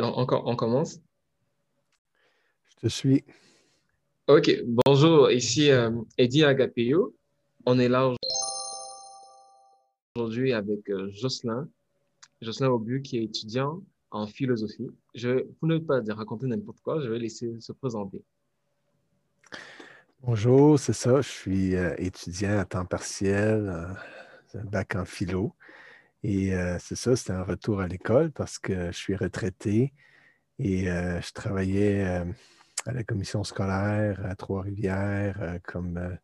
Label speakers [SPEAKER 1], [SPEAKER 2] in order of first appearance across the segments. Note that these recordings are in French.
[SPEAKER 1] On, on commence?
[SPEAKER 2] Je te suis.
[SPEAKER 1] OK. Bonjour, ici euh, Eddie Agapeo. On est là aujourd'hui avec euh, Jocelyn. Jocelyn Aubu, qui est étudiant en philosophie. Je, pour ne pas raconter n'importe quoi, je vais laisser se présenter.
[SPEAKER 2] Bonjour, c'est ça. Je suis euh, étudiant à temps partiel, un bac en philo. Et euh, c'est ça, c'était un retour à l'école parce que je suis retraité et je travaillais à la commission scolaire à Trois-Rivières comme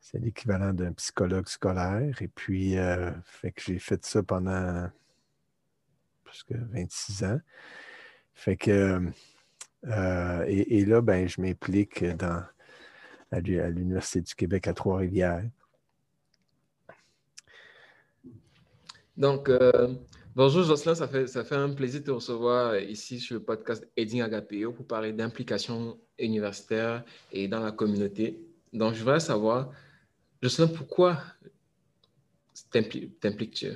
[SPEAKER 2] c'est l'équivalent d'un psychologue scolaire. Et puis, fait que j'ai fait ça pendant presque 26 ans. Fait que, et, et, là, ben, je m'implique dans à l'Université du Québec à Trois-Rivières.
[SPEAKER 1] Donc, euh, bonjour Jocelyn, ça fait, ça fait un plaisir de te recevoir ici sur le podcast Edding Agapeo pour parler d'implication universitaire et dans la communauté. Donc, je voudrais savoir, Jocelyn, pourquoi t'impliques-tu?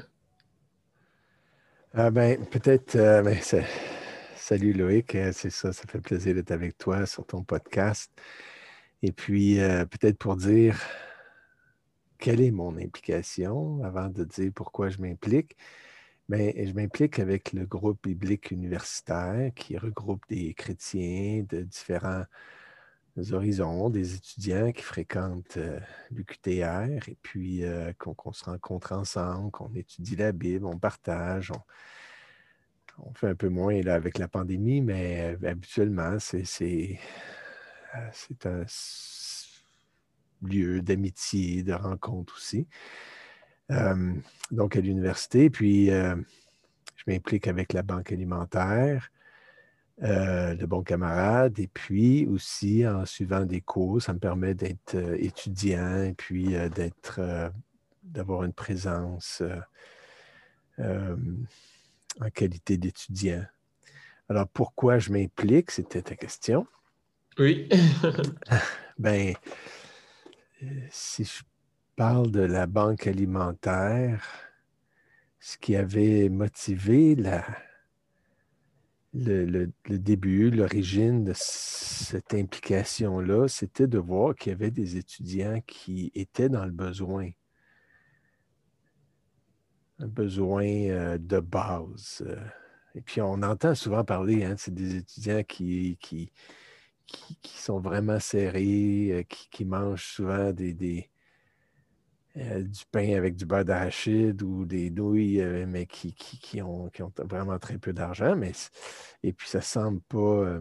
[SPEAKER 2] Ah ben, peut-être, euh, ben, salut Loïc, euh, c'est ça, ça fait plaisir d'être avec toi sur ton podcast. Et puis, peut-être pour dire quelle est mon implication, avant de dire pourquoi je m'implique, ben, je m'implique avec le groupe biblique universitaire qui regroupe des chrétiens de différents horizons, des étudiants qui fréquentent euh, l'UQTR et puis euh, qu'on se rencontre ensemble, qu'on étudie la Bible, on partage, on, fait un peu moins là, avec la pandémie, mais habituellement, c'est euh, c'est un lieu d'amitié, de rencontre aussi. Euh, donc, à l'université. Puis, euh, je m'implique avec la banque alimentaire, le bon camarade, et puis aussi en suivant des cours, ça me permet d'être étudiant et puis d'être, d'avoir une présence en qualité d'étudiant. Alors, pourquoi je m'implique? C'était ta question.
[SPEAKER 1] Oui.
[SPEAKER 2] ben, si je parle de la banque alimentaire, ce qui avait motivé le, début, l'origine de cette implication-là, c'était de voir qu'il y avait des étudiants qui étaient dans le besoin. Un besoin euh, de base. Et puis on entend souvent parler, hein, c'est des étudiants qui, qui, qui, sont vraiment serrés, euh, qui, mangent souvent des, euh, du pain avec du beurre d'arachide ou des nouilles, euh, mais qui, ont, vraiment très peu d'argent. Et puis, ça ne semble pas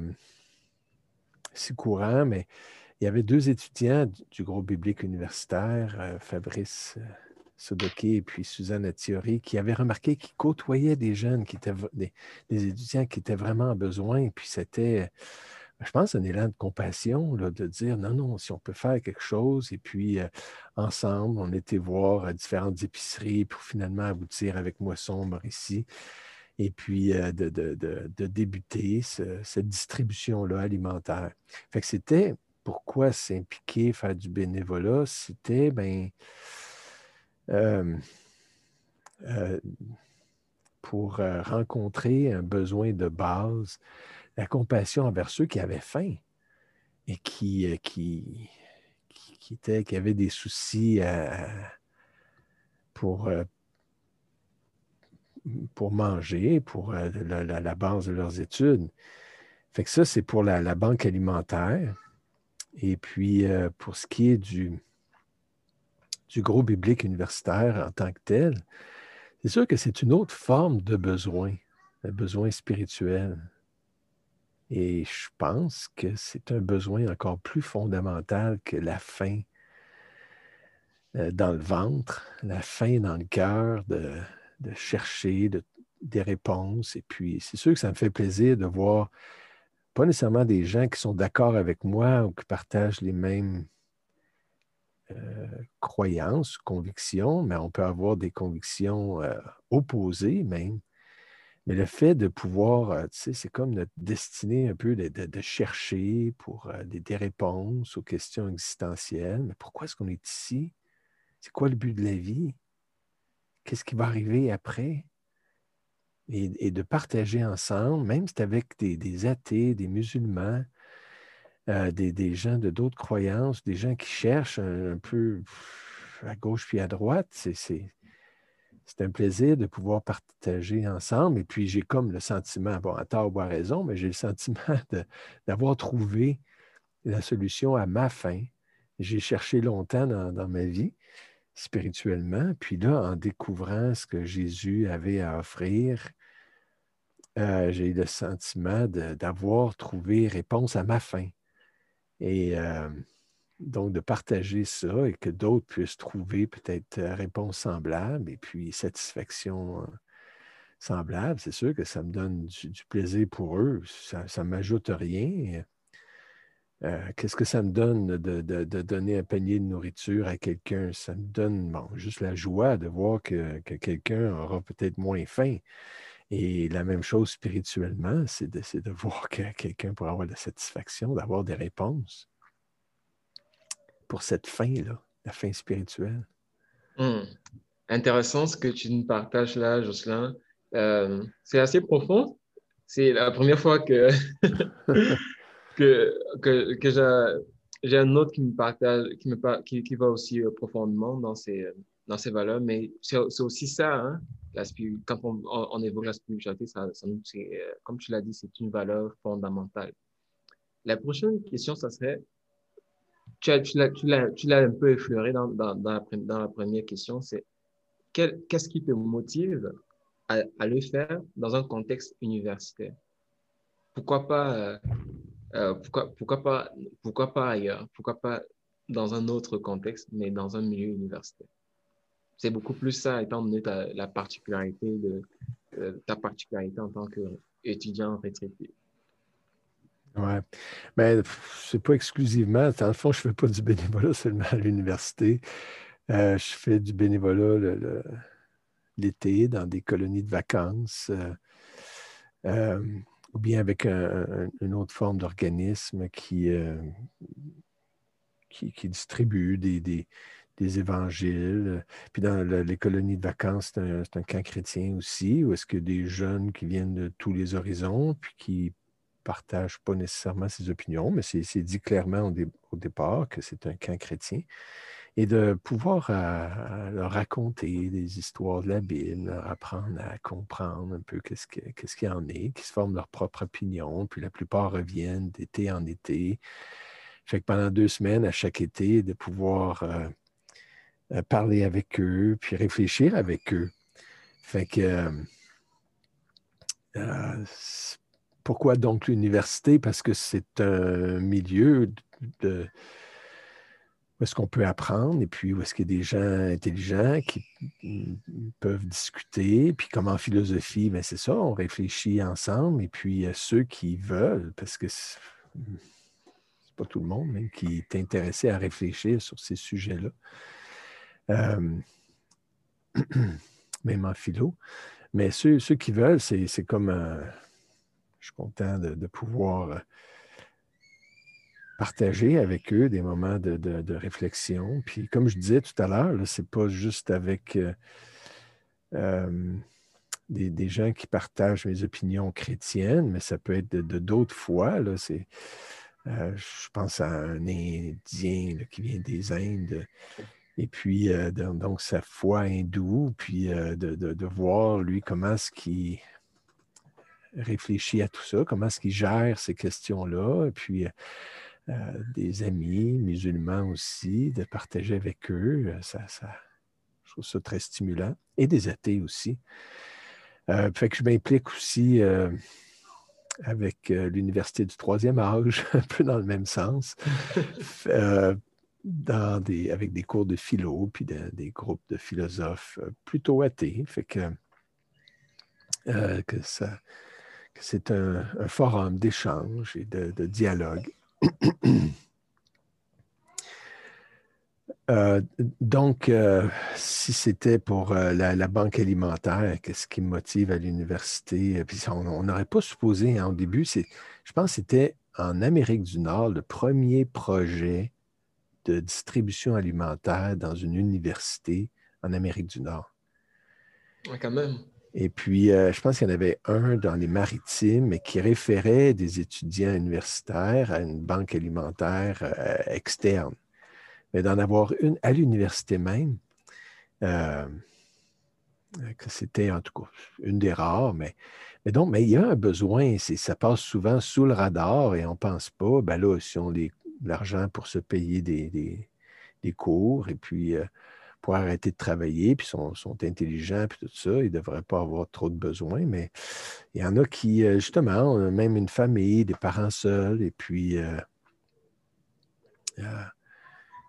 [SPEAKER 2] si courant, mais il y avait deux étudiants du, groupe biblique universitaire, Fabrice Sodoké et puis Suzanne Attiori, qui avaient remarqué qu'ils côtoyaient des jeunes, qui étaient des, des, étudiants qui étaient vraiment en besoin. Et puis, c'était je pense, un élan de compassion, de dire non, non, si on peut faire quelque chose, et puis ensemble, on était voir à différentes épiceries pour finalement aboutir avec Moisson ici, et puis de, débuter cette distribution-là alimentaire. Fait que c'était pourquoi s'impliquer, faire du bénévolat, c'était ben pour rencontrer un besoin de base la compassion envers ceux qui avaient faim et qui, euh, qui, qui, qui avaient des soucis pour, euh, pour manger, pour euh, la, base de leurs études. Fait que ça, c'est pour la, banque alimentaire. Et puis, pour ce qui est du, du gros biblique universitaire en tant que tel, c'est sûr que c'est une autre forme de besoin, un besoin spirituel. Et je pense que c'est un besoin encore plus fondamental que la faim euh, dans le ventre, la faim dans le cœur de, chercher des réponses. Et puis, c'est sûr que ça me fait plaisir de voir pas nécessairement des gens qui sont d'accord avec moi ou qui partagent les mêmes euh, croyances, convictions, mais on peut avoir des convictions euh, opposées même. Mais le fait de pouvoir, euh, tu sais, c'est comme notre destinée un peu de, chercher pour euh, des, réponses aux questions existentielles. Mais pourquoi est-ce qu'on est ici? C'est quoi le but de la vie? Qu'est-ce qui va arriver après? et, de partager ensemble, même si c'est avec des, athées, des musulmans, euh, des, gens de d'autres croyances, des gens qui cherchent un, peu à gauche puis à droite. C'est un plaisir de pouvoir partager ensemble. Et puis, j'ai comme le sentiment, bon, à tort ou à raison, mais j'ai le sentiment d'avoir trouvé la solution à ma fin. J'ai cherché longtemps dans, ma vie spirituellement. Puis là, en découvrant ce que Jésus avait à offrir, euh, j'ai eu le sentiment d'avoir trouvé réponse à ma fin. Et euh, donc, de partager ça et que d'autres puissent trouver peut-être euh, réponse semblable et puis satisfaction semblable, c'est sûr que ça me donne du, plaisir pour eux. Ça ne m'ajoute rien. Qu'est-ce que ça me donne de, donner un panier de nourriture à quelqu'un? Ça me donne juste la joie de voir que quelqu'un aura peut-être moins faim. Et la même chose spirituellement, c'est de, de, voir que quelqu'un pourra avoir de la satisfaction, d'avoir des réponses pour cette fin-là, la fin spirituelle.
[SPEAKER 1] Hmm. Intéressant ce que tu nous partages là, Jocelyn. Euh, c'est assez profond. C'est la première fois que, que, que, que j'ai un autre qui me partage, qui, me, qui, va aussi euh, profondément dans ces, dans ces valeurs, mais c'est aussi ça, hein? quand on, on, évoque la spiritualité, ça, ça euh, comme tu l'as dit, c'est une valeur fondamentale. La prochaine question, ça serait, tu, l'as un peu effleuré dans, la, première question, c'est qu'est-ce qui te motive à, à, le faire dans un contexte universitaire? Pourquoi pas, euh, euh, pourquoi, pourquoi, pas, pourquoi pas ailleurs? Pourquoi pas dans un autre contexte, mais dans un milieu universitaire? C'est beaucoup plus ça, étant donné ta, la particularité de euh, ta particularité en tant qu'étudiant retraité.
[SPEAKER 2] Oui. Mais c'est pas exclusivement. Dans le fond, je ne fais pas du bénévolat seulement à l'université. Euh, je fais du bénévolat l'été dans des colonies de vacances euh, ou bien avec une autre forme d'organisme qui, qui, distribue des, des, des évangiles. Puis dans les colonies de vacances, c'est un, camp chrétien aussi, où est-ce que des jeunes qui viennent de tous les horizons, puis qui partagent pas nécessairement ses opinions, mais c'est dit clairement au, départ que c'est un camp chrétien. Et de pouvoir leur raconter des histoires de la Bible, leur apprendre à comprendre un peu qu'est-ce qu'il y en est, qui se forment leur propre opinion, puis la plupart reviennent d'été en été. Fait que pendant deux semaines, à chaque été, de pouvoir euh, euh, parler avec eux, puis réfléchir avec eux. Fait que euh, euh, pourquoi donc l'université? Parce que c'est un milieu de, où est-ce qu'on peut apprendre et puis où est-ce qu'il y a des gens intelligents qui peuvent discuter. Puis comme en philosophie, ben c'est ça, on réfléchit ensemble et puis ceux qui veulent, parce que c'est pas tout le monde même qui est intéressé à réfléchir sur ces sujets-là. Euh, même en philo. Mais ceux, qui veulent, c'est comme. Euh, je suis content de, pouvoir euh, partager avec eux des moments de, réflexion. Puis, comme je disais tout à l'heure, ce n'est pas juste avec des, gens qui partagent mes opinions chrétiennes, mais ça peut être de d'autres fois. je pense à un Indien qui vient des Indes et puis, euh, donc, sa foi hindoue, puis euh, de, voir, lui, comment est-ce qu'il réfléchit à tout ça, comment est-ce qu'il gère ces questions-là, et puis euh, des amis musulmans aussi, de partager avec eux, ça, ça, je trouve ça très stimulant, et des athées aussi. fait que je m'implique aussi avec l'Université du troisième âge, un peu dans le même sens des, avec des cours de philo, puis des groupes de philosophes euh, plutôt athées. Fait que, euh, que, ça, c'est un, forum d'échange et de, dialogue. Euh, donc, si c'était pour la, banque alimentaire, qu'est-ce qui me motive à l'université? Puis on n'aurait pas supposé, hein, au début, je pense que c'était en Amérique du Nord le premier projet de distribution alimentaire dans une université en Amérique du Nord.
[SPEAKER 1] quand même.
[SPEAKER 2] Et puis, je pense qu'il y en avait un dans les maritimes qui référait des étudiants universitaires à une banque alimentaire externe. Mais d'en avoir une à l'université même, c'était en tout cas une des rares, mais, mais donc, mais il y a un besoin, ça passe souvent sous le radar et on ne pense pas, ben là, si on a l'argent pour se payer des, des, cours et puis euh, pour arrêter de travailler, puis sont, sont intelligents, puis tout ça, ils ne devraient pas avoir trop de besoins, mais il y en a qui, euh, justement, ont même une famille, des parents seuls, et puis euh,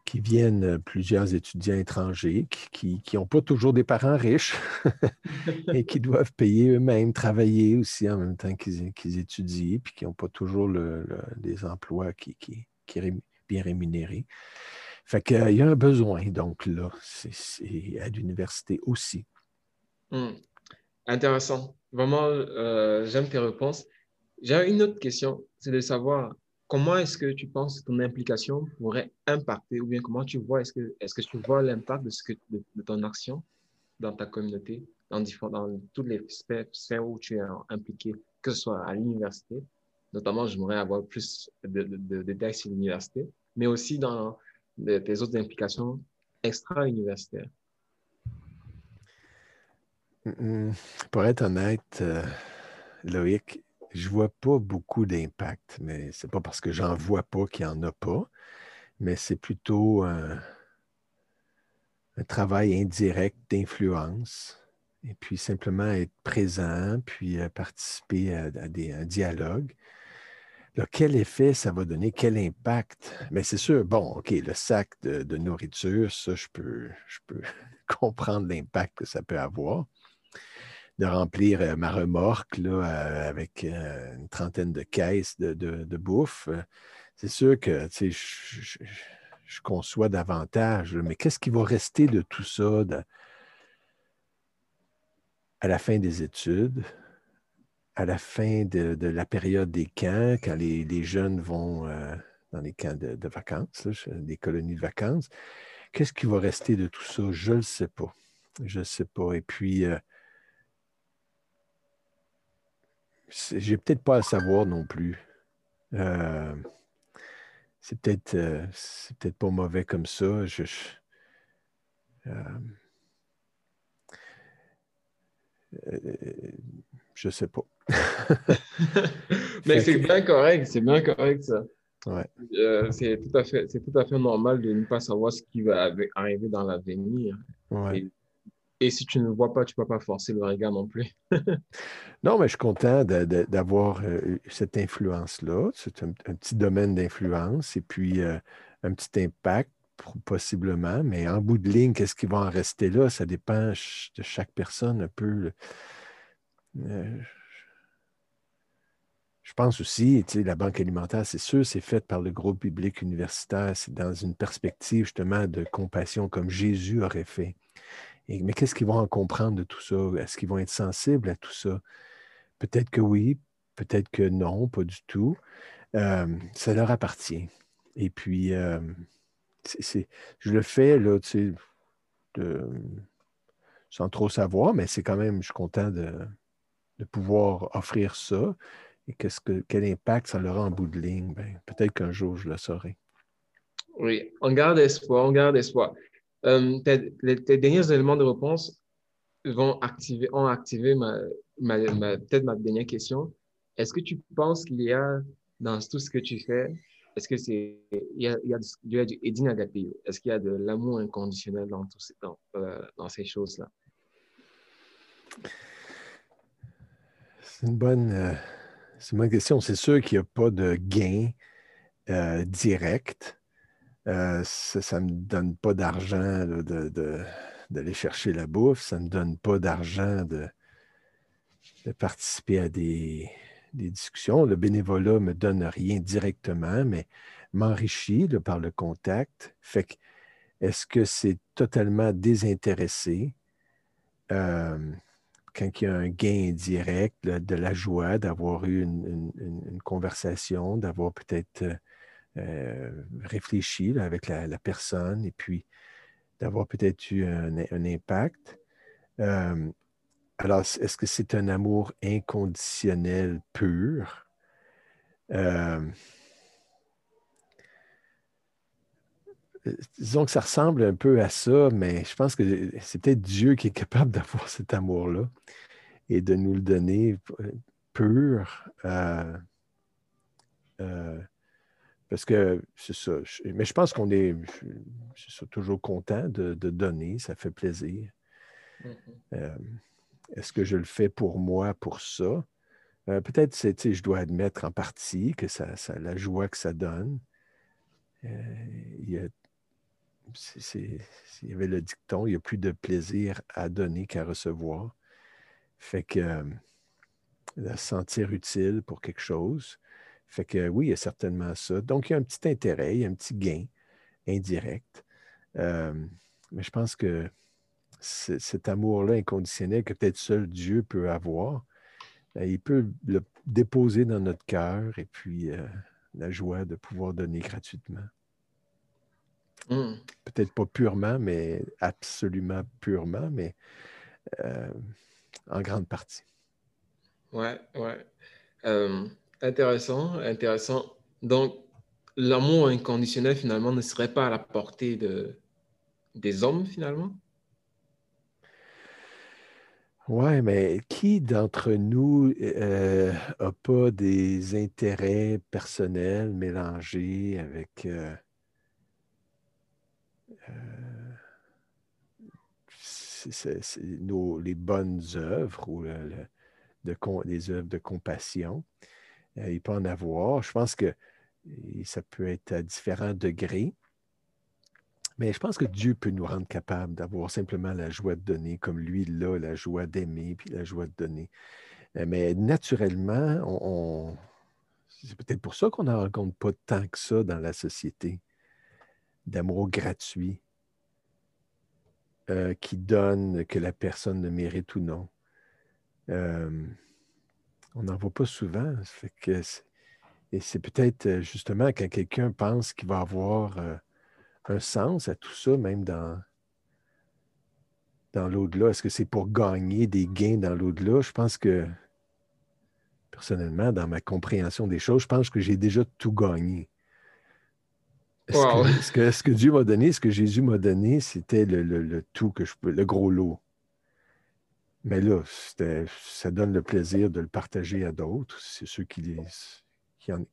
[SPEAKER 2] qui viennent euh, plusieurs étudiants étrangers qui n'ont pas toujours des parents riches et qui doivent payer eux-mêmes, travailler aussi en même temps qu'ils étudient, puis qui n'ont pas toujours des emplois qui, qui, bien rémunérés. Fait qu'il y a un besoin, donc là, c'est à l'université aussi.
[SPEAKER 1] Hmm. Intéressant. Vraiment, euh, j'aime tes réponses. J'ai une autre question, c'est de savoir, comment est-ce que tu penses que ton implication pourrait impacter, ou bien comment tu vois, est-ce que, est-ce que tu vois l'impact de, de, ton action dans ta communauté, dans, dans toutes les sphères où tu es impliqué, que ce soit à l'université, notamment, j'aimerais avoir plus de, détails sur l'université, mais aussi dans tes autres implications extra-universitaires.
[SPEAKER 2] Pour être honnête, euh, Loïc, je ne vois pas beaucoup d'impact, mais ce n'est pas parce que j'en vois pas qu'il n'y en a pas, mais c'est plutôt un, travail indirect d'influence, et puis simplement être présent, puis euh, participer à, des, un dialogue. Quel effet ça va donner, quel impact? Mais c'est sûr, bon, OK, le sac de, nourriture, ça, je peux, comprendre l'impact que ça peut avoir de remplir euh, ma remorque là, euh, avec euh, une trentaine de caisses de, bouffe. C'est sûr que je, conçois davantage, mais qu'est-ce qui va rester de tout ça à la fin des études, à la fin de, la période des camps, quand les, jeunes vont dans les camps de, vacances, des colonies de vacances? Qu'est-ce qui va rester de tout ça? Je ne le sais pas. Je ne sais pas. Et puis, j'ai peut-être pas à savoir non plus. Euh, c'est peut-être euh, peut pas mauvais comme ça. Je, je, euh, sais pas.
[SPEAKER 1] Mais c'est bien correct, c'est bien correct ça.
[SPEAKER 2] Ouais.
[SPEAKER 1] c'est tout à fait, c'est tout à fait normal de ne pas savoir ce qui va arriver dans l'avenir.
[SPEAKER 2] Ouais.
[SPEAKER 1] Et si tu ne vois pas, tu ne peux pas forcer le regard non plus.
[SPEAKER 2] non, mais je suis content d'avoir euh, cette influence-là. C'est un, petit domaine d'influence et puis euh, un petit impact possiblement, mais en bout de ligne, qu'est-ce qui va en rester là? Ça dépend de chaque personne un peu. Euh, je pense aussi, tu sais, la Banque alimentaire, c'est sûr, c'est fait par le groupe biblique universitaire. C'est dans une perspective justement de compassion comme Jésus aurait fait mais qu'est-ce qu'ils vont en comprendre de tout ça? Est-ce qu'ils vont être sensibles à tout ça? Peut-être que oui, peut-être que non, pas du tout. ça leur appartient. Et puis, je le fais là, tu sais, sans trop savoir, mais c'est quand même, je suis content de, pouvoir offrir ça. Et qu'est-ce que, quel impact ça aura en bout de ligne? Ben, peut-être qu'un jour, je le saurai.
[SPEAKER 1] Oui, on garde espoir, on garde espoir. Euh, tes, derniers éléments de réponse vont activer, ont activé ma, peut-être ma dernière question. Est-ce que tu penses qu'il y a dans tout ce que tu fais, est-ce que c'est il y a, il y a, du, il Est-ce qu'il y a de l'amour inconditionnel dans, tout, dans, euh, dans ces choses-là?
[SPEAKER 2] C'est une bonne, euh, c'est une bonne question. C'est sûr qu'il n'y a pas de gain direct euh, ça ne me donne pas d'argent d'aller chercher la bouffe, ça ne me donne pas d'argent de, participer à des, discussions. Le bénévolat ne me donne rien directement, mais m'enrichit par le contact. Fait que, est-ce que c'est totalement désintéressé? Euh, quand il y a un gain direct, de la joie d'avoir eu une conversation, d'avoir peut-être euh, euh, réfléchi avec la, personne et puis d'avoir peut-être eu un, impact. Euh, alors, est-ce que c'est un amour inconditionnel pur? Disons que ça ressemble un peu à ça, mais je pense que c'est peut-être Dieu qui est capable d'avoir cet amour-là et de nous le donner pur. Euh, euh, parce que c'est ça. mais je pense qu'on est, toujours content de, donner, ça fait plaisir. Mm-hmm. Euh, est-ce que je le fais pour moi, pour ça? Peut-être, je dois admettre en partie que ça, ça, la joie que ça donne. il y a il y avait le dicton, il n'y a plus de plaisir à donner qu'à recevoir. Fait que euh, sentir utile pour quelque chose. Fait que oui, il y a certainement ça. Donc, il y a un petit intérêt, il y a un petit gain indirect. Euh, mais je pense que cet amour-là inconditionnel que peut-être seul Dieu peut avoir, ben, il peut le déposer dans notre cœur et puis euh, la joie de pouvoir donner gratuitement. Hmm. Peut-être pas purement, mais absolument purement, mais euh, en grande partie.
[SPEAKER 1] Ouais, ouais. Euh, intéressant, intéressant. Donc, l'amour inconditionnel, finalement, ne serait pas à la portée de, des hommes, finalement?
[SPEAKER 2] Ouais, mais qui d'entre nous n'a euh, pas des intérêts personnels mélangés avec euh, c'est les bonnes œuvres ou les œuvres de compassion. Euh, il peut en avoir. Je pense que ça peut être à différents degrés. Mais je pense que Dieu peut nous rendre capables d'avoir simplement la joie de donner, comme lui, là, la joie d'aimer, puis la joie de donner. Euh, mais naturellement, c'est peut-être pour ça qu'on n'en rencontre pas tant que ça dans la société d'amour gratuit euh, qui donne que la personne ne mérite ou non. Euh, on n'en voit pas souvent. et c'est peut-être euh, justement quand quelqu'un pense qu'il va avoir un sens à tout ça, même dans, dans l'au-delà. Est-ce que c'est pour gagner des gains dans l'au-delà? Je pense que, personnellement, dans ma compréhension des choses, je pense que j'ai déjà tout gagné. Ce, que, ce, que, Dieu m'a donné, ce que Jésus m'a donné, c'était le, tout que je peux, le gros lot. Mais là, ça donne le plaisir de le partager à d'autres. C'est ceux qui,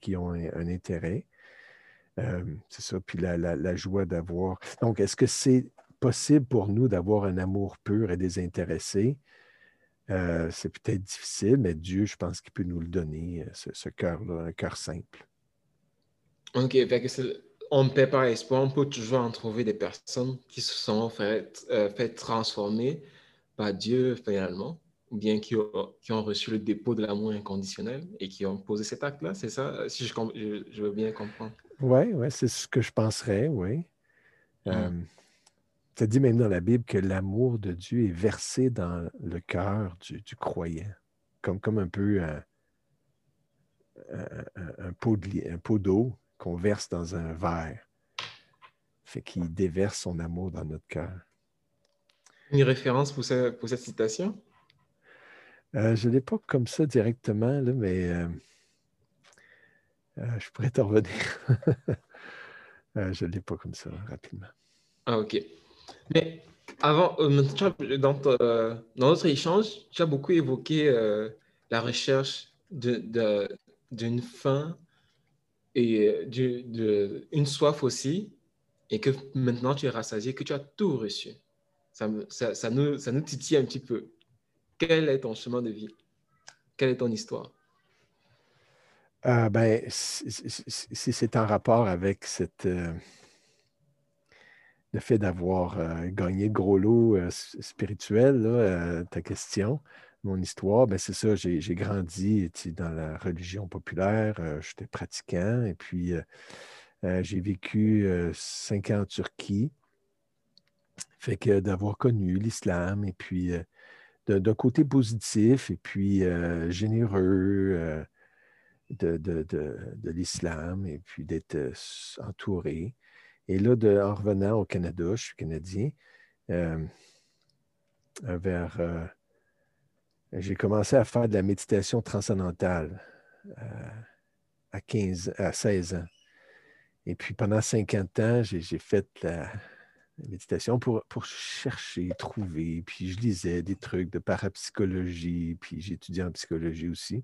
[SPEAKER 2] qui, ont un, intérêt. Euh, c'est ça. Puis la, joie d'avoir. Donc, est-ce que c'est possible pour nous d'avoir un amour pur et désintéressé? Euh, c'est peut-être difficile, mais Dieu, je pense qu'il peut nous le donner, euh, ce, ce cœur-là, un cœur simple.
[SPEAKER 1] OK. Fait que on ne perd pas espoir, on peut toujours en trouver des personnes qui se sont fait, euh, fait transformer par Dieu finalement, ou bien qui ont, qui ont reçu le dépôt de l'amour inconditionnel et qui ont posé cet acte-là, c'est ça, si je, je, veux bien comprendre.
[SPEAKER 2] Oui, ouais, c'est ce que je penserais, oui. hum. euh, dit même dans la Bible que l'amour de Dieu est versé dans le cœur du, croyant, comme, comme un peu un, un, un pot d'eau qu'on verse dans un verre. Fait qu'il déverse son amour dans notre cœur.
[SPEAKER 1] Une référence pour, pour cette citation?
[SPEAKER 2] Euh, je ne l'ai pas comme ça directement, là, mais euh, euh, je pourrais t'en revenir. je ne l'ai pas comme ça rapidement.
[SPEAKER 1] Ah, OK. Mais avant, dans, dans, notre échange, tu as beaucoup évoqué la recherche d'une de, fin et euh, une soif aussi, et que maintenant tu es rassasié, que tu as tout reçu. Ça, ça, nous, ça nous titille un petit peu. Quel est ton chemin de vie? Quelle est ton histoire?
[SPEAKER 2] Euh, ben, si, c'est en rapport avec euh, le fait d'avoir gagné le gros lot spirituel, ta question, mon histoire, ben c'est ça, j'ai grandi dans la religion populaire, euh, j'étais pratiquant, et puis euh, euh, j'ai vécu cinq ans en Turquie. Fait que d'avoir connu l'islam, et puis d'un côté positif, et puis généreux de, l'islam, et puis d'être entouré. Et là, en revenant au Canada, je suis canadien, vers j'ai commencé à faire de la méditation transcendantale euh, à, 15, à 16 ans. Et puis pendant 50 ans, j'ai fait la, méditation pour, chercher, trouver. Puis je lisais des trucs de parapsychologie, puis j'étudiais en psychologie aussi.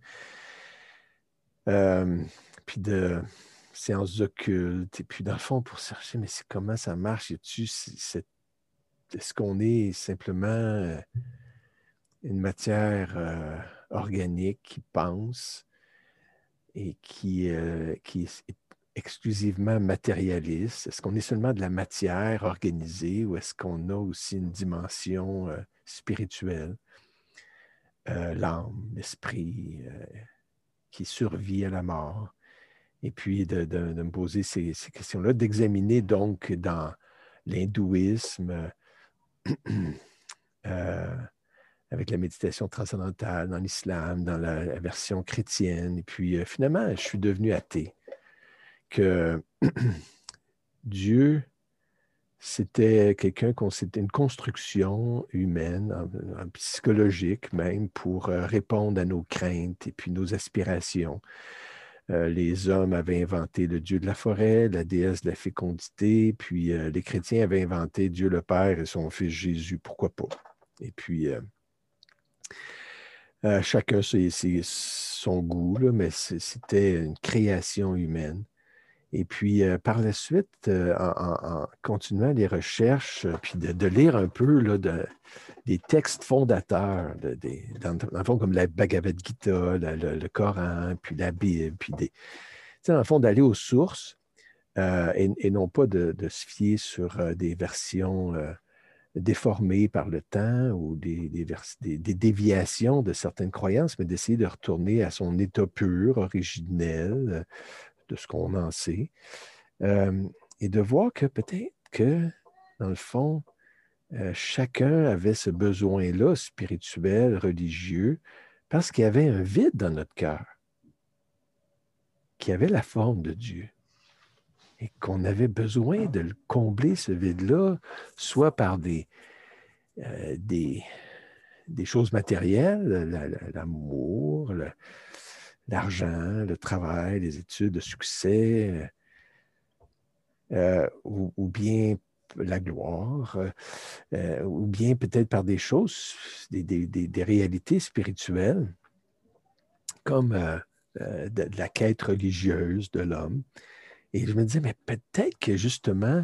[SPEAKER 2] Euh, puis de séances occultes. Et puis dans le fond, pour chercher, mais comment ça marche? Est-ce qu'on est simplement euh, une matière euh, organique qui pense et qui, qui est exclusivement matérialiste? Est-ce qu'on est seulement de la matière organisée ou est-ce qu'on a aussi une dimension euh, spirituelle, euh, l'âme, l'esprit euh, qui survit à la mort? Et puis de, me poser ces, questions-là, d'examiner donc dans l'hindouisme, avec la méditation transcendantale, dans l'islam, dans la, version chrétienne. Et puis finalement, je suis devenu athée que Dieu, c'était quelqu'un c'était une construction humaine, psychologique même, pour euh, répondre à nos craintes et puis nos aspirations. Euh, les hommes avaient inventé le Dieu de la forêt, la déesse de la fécondité, puis euh, les chrétiens avaient inventé Dieu le Père et son Fils Jésus, pourquoi pas? Et puis, chacun c'est son goût, mais c'était une création humaine. Et puis, euh, par la suite, euh, en, continuant les recherches, euh, puis de, lire un peu là, des textes fondateurs, dans, le fond, comme la Bhagavad Gita, le, Coran, puis la Bible, puis des. Dans le fond, d'aller aux sources et, non pas de, se fier sur des versions déformées par le temps ou des, des, déviations de certaines croyances, mais d'essayer de retourner à son état pur, originel, de ce qu'on en sait, euh, et de voir que peut-être que, dans le fond, euh, chacun avait ce besoin-là, spirituel, religieux, parce qu'il y avait un vide dans notre cœur, qui avait la forme de Dieu, qu'on avait besoin de combler, ce vide-là, soit par des, euh, choses matérielles, l'amour, l'argent, le travail, les études, le succès, euh, ou, bien la gloire, euh, ou bien peut-être par des choses, des, réalités spirituelles, comme euh, la quête religieuse de l'homme. Et je me disais, mais peut-être que justement,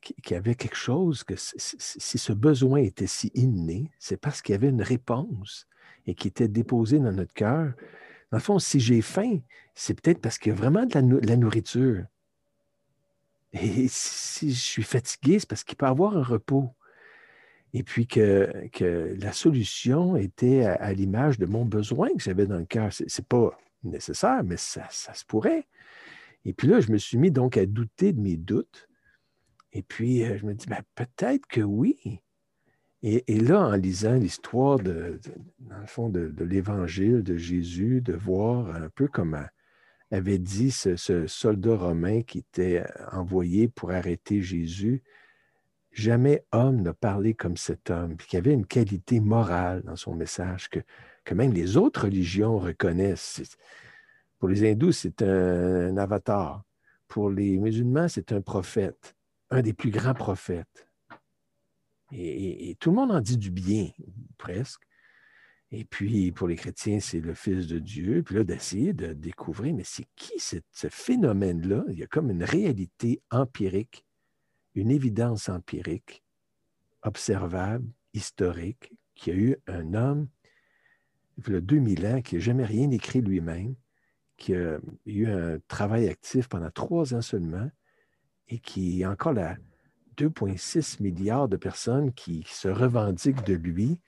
[SPEAKER 2] qu'il y avait quelque chose, que si ce besoin était si inné, c'est parce qu'il y avait une réponse et qui était déposé dans notre cœur, dans le fond, si j'ai faim, c'est peut-être parce qu'il y a vraiment de la, nourriture. Et si je suis fatigué, c'est parce qu'il peut avoir un repos. Et puis que, que la solution était à, l'image de mon besoin que j'avais dans le cœur. Ce n'est pas nécessaire, mais ça, ça, se pourrait. Et puis là, je me suis mis donc à douter de mes doutes. Et puis, euh, je me dis, ben, peut-être que oui. Et, là, en lisant l'histoire, de, dans le fond, de, l'évangile de Jésus, de voir un peu comme avait dit ce, soldat romain qui était envoyé pour arrêter Jésus, jamais homme n'a parlé comme cet homme, puis qu'il y avait une qualité morale dans son message que, que même les autres religions reconnaissent. Pour les hindous, c'est un avatar. Pour les musulmans, c'est un prophète, un des plus grands prophètes. Et, tout le monde en dit du bien, presque. Et puis, pour les chrétiens, c'est le Fils de Dieu. Puis là, d'essayer de découvrir, mais c'est qui ce phénomène-là? Il y a comme une réalité empirique, une évidence empirique, observable, historique, qu'il y a eu un homme, il y a 2000 ans, qui n'a jamais rien écrit lui-même, qui a eu un travail actif pendant trois ans seulement, et qui est encore là 2,6 milliards de personnes qui se revendiquent de lui.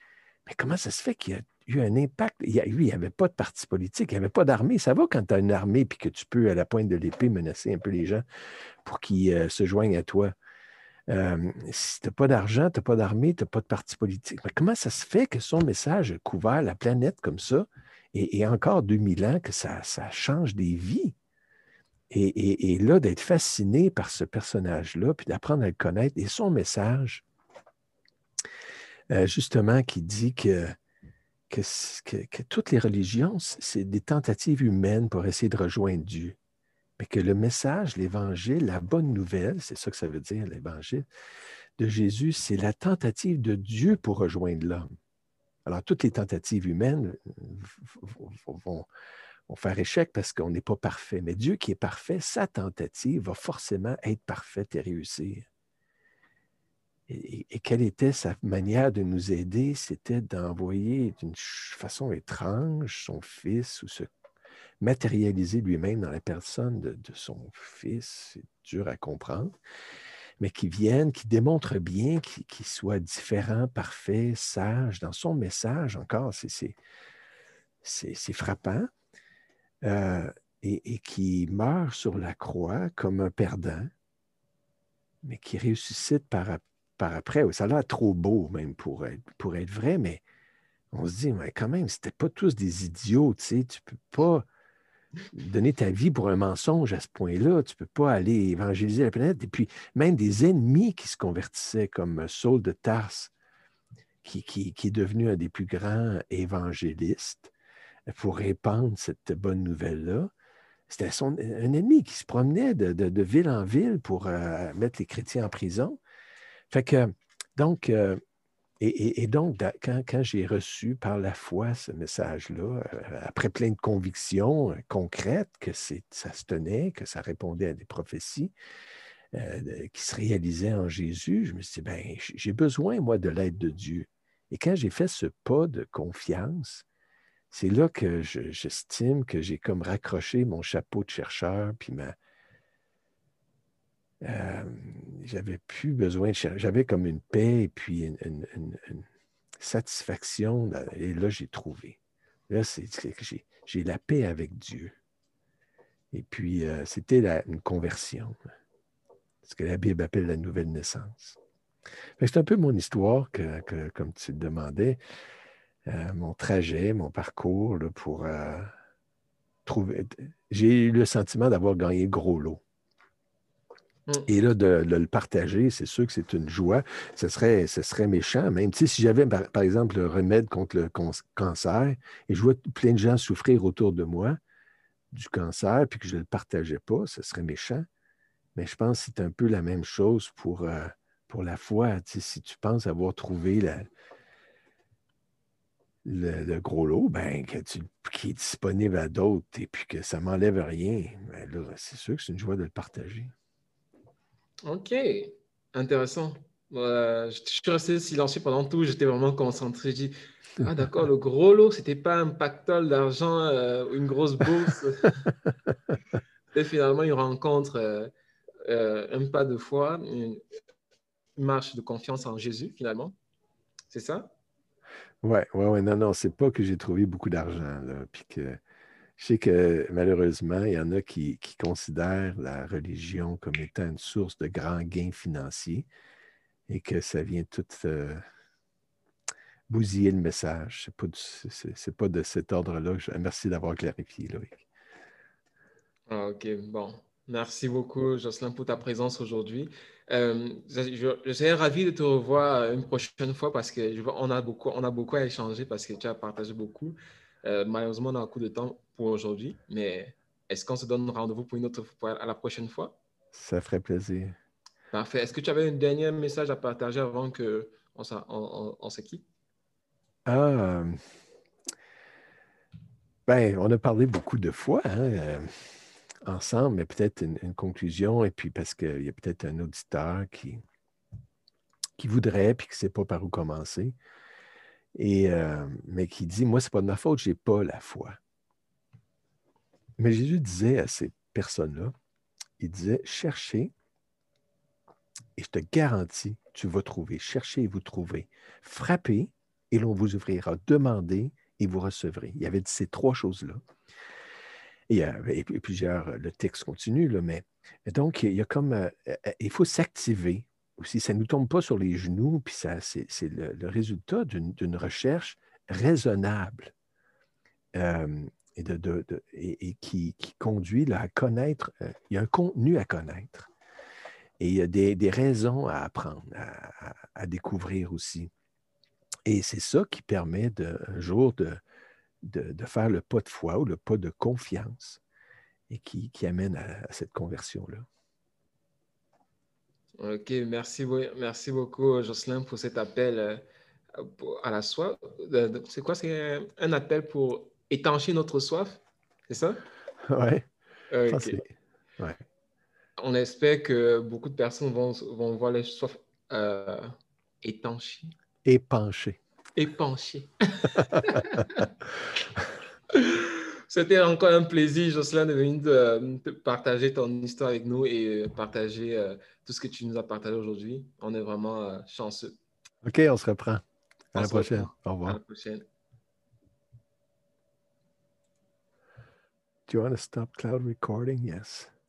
[SPEAKER 2] Mais comment ça se fait qu'il y a eu un impact? Il y lui, il n'y avait pas de parti politique, il n'y avait pas d'armée. Ça va quand tu as une armée et que tu peux, à la pointe de l'épée, menacer un peu les gens pour qu'ils euh, se joignent à toi. Si tu n'as pas d'argent, tu n'as pas d'armée, tu n'as pas de parti politique. Mais comment ça se fait que son message a couvert la planète comme ça et, encore 2000 ans que ça, change des vies? Et, là, d'être fasciné par ce personnage-là, puis d'apprendre à le connaître et son message, euh, justement, qui dit que toutes les religions, c'est des tentatives humaines pour essayer de rejoindre Dieu. Mais que le message, l'évangile, la bonne nouvelle, c'est ça que ça veut dire, l'évangile de Jésus, c'est la tentative de Dieu pour rejoindre l'homme. Alors, toutes les tentatives humaines vont, faire échec parce qu'on n'est pas parfait. Mais Dieu qui est parfait, sa tentative va forcément être parfaite et réussir. Et, quelle était sa manière de nous aider? C'était d'envoyer d'une façon étrange son Fils ou se matérialiser lui-même dans la personne de, son Fils. C'est dur à comprendre mais qui vienne, qui démontre bien, qui, soit différent, parfait, sage dans son message encore. C'est frappant. Euh, et, qui meurt sur la croix comme un perdant, mais qui ressuscite par, par après. Ça a l'air trop beau même pour être, pour être vrai, mais on se dit, mais quand même, c'était pas tous des idiots, tu sais, tu peux pas donner ta vie pour un mensonge à ce point-là. Tu ne peux pas aller évangéliser la planète. Et puis, même des ennemis qui se convertissaient, comme Saul de Tarse, qui, est devenu un des plus grands évangélistes pour répandre cette bonne nouvelle-là. C'était un ennemi qui se promenait de, ville en ville pour euh, mettre les chrétiens en prison. Fait que, donc, euh, et, donc, quand, j'ai reçu par la foi ce message-là, euh, après plein de convictions euh, concrètes que ça se tenait, que ça répondait à des prophéties euh, qui se réalisaient en Jésus, je me suis dit, ben, j'ai besoin, moi, de l'aide de Dieu. Et quand j'ai fait ce pas de confiance, c'est là que j'estime que j'ai comme raccroché mon chapeau de chercheur, puis ma, euh, j'avais plus besoin de chercher. J'avais comme une paix et puis une, satisfaction. Et là, j'ai trouvé. Là, c'est j'ai la paix avec Dieu. Et puis, euh, c'était une conversion. Ce que la Bible appelle la nouvelle naissance. C'est un peu mon histoire, que, comme tu le demandais, euh, mon trajet, mon parcours pour trouver. J'ai eu le sentiment d'avoir gagné gros lot. Mm. Et là, de, le partager, c'est sûr que c'est une joie. Ce serait, méchant, même. si j'avais, par, exemple, le remède contre le cancer et je vois plein de gens souffrir autour de moi du cancer, puis que je ne le partageais pas, ce serait méchant. Mais je pense que c'est un peu la même chose pour, euh, la foi. si tu penses avoir trouvé le, gros lot, ben, qui est disponible à d'autres et puis que ça ne m'enlève rien, ben c'est sûr que c'est une joie de le partager.
[SPEAKER 1] Ok, intéressant. je suis resté silencieux pendant tout, j'étais vraiment concentré. Je dis, ah d'accord, le gros lot, c'était pas un pactole d'argent euh, ou une grosse bourse. Et finalement une rencontre, euh, euh, un pas de foi, une, marche de confiance en Jésus, finalement. C'est ça?
[SPEAKER 2] Ouais, ouais, ouais. Non, non, c'est pas que j'ai trouvé beaucoup d'argent, puis que je sais que malheureusement, il y en a qui, considèrent la religion comme étant une source de grands gains financiers et que ça vient tout euh, bousiller le message. Ce n'est pas, de cet ordre-là. Merci d'avoir clarifié, Loïc.
[SPEAKER 1] Ah, OK, bon. Merci beaucoup, Jocelyn, pour ta présence aujourd'hui. Euh, je, serais ravi de te revoir une prochaine fois parce a, beaucoup, on a beaucoup à échanger parce que tu as partagé beaucoup. Euh, malheureusement, on a un coup de temps pour aujourd'hui, mais est-ce qu'on se donne rendez-vous pour une autre fois à la prochaine fois?
[SPEAKER 2] Ça ferait plaisir.
[SPEAKER 1] Parfait. Est-ce que tu avais un dernier message à partager avant qu'on on, on, se quitte?
[SPEAKER 2] Ah, ben, on a parlé beaucoup de fois hein, euh, ensemble, mais peut-être une, conclusion, et puis parce qu'il y a peut-être un auditeur qui, qui voudrait, puis qui ne sait pas par où commencer et, euh, mais qui dit, moi, ce n'est pas de ma faute, je n'ai pas la foi. Mais Jésus disait à ces personnes-là, il disait, cherchez et je te garantis, tu vas trouver. Cherchez et vous trouvez. Frappez et l'on vous ouvrira. Demandez et vous recevrez. Il y avait dit ces trois choses-là. il y a plusieurs, le texte continue, là, mais donc il y a comme, euh, euh, il faut s'activer si ça ne nous tombe pas sur les genoux, puis ça, c'est, le, résultat d'une, recherche raisonnable et, qui, conduit à connaître. Euh, il y a un contenu à connaître et il y a des, raisons à apprendre, à, découvrir aussi. Et c'est ça qui permet un jour de, faire le pas de foi ou le pas de confiance et qui, amène à, cette conversion-là.
[SPEAKER 1] OK, merci, merci beaucoup, Jocelyn, pour cet appel euh, à la soif. Euh, c'est quoi? C'est un appel pour étancher notre soif? C'est ça?
[SPEAKER 2] Oui.
[SPEAKER 1] Ouais. On espère que beaucoup de personnes vont, vont voir les soifs euh, étanchées.
[SPEAKER 2] Épanchées.
[SPEAKER 1] Épanchées. C'était encore un plaisir, Jocelyn, de venir de, partager ton histoire avec nous et partager euh, tout ce que tu nous as partagé aujourd'hui. On est vraiment euh, chanceux.
[SPEAKER 2] OK, on se reprend. À la prochaine. Au revoir.
[SPEAKER 1] À la prochaine.
[SPEAKER 2] Do you want to stop cloud recording? Yes.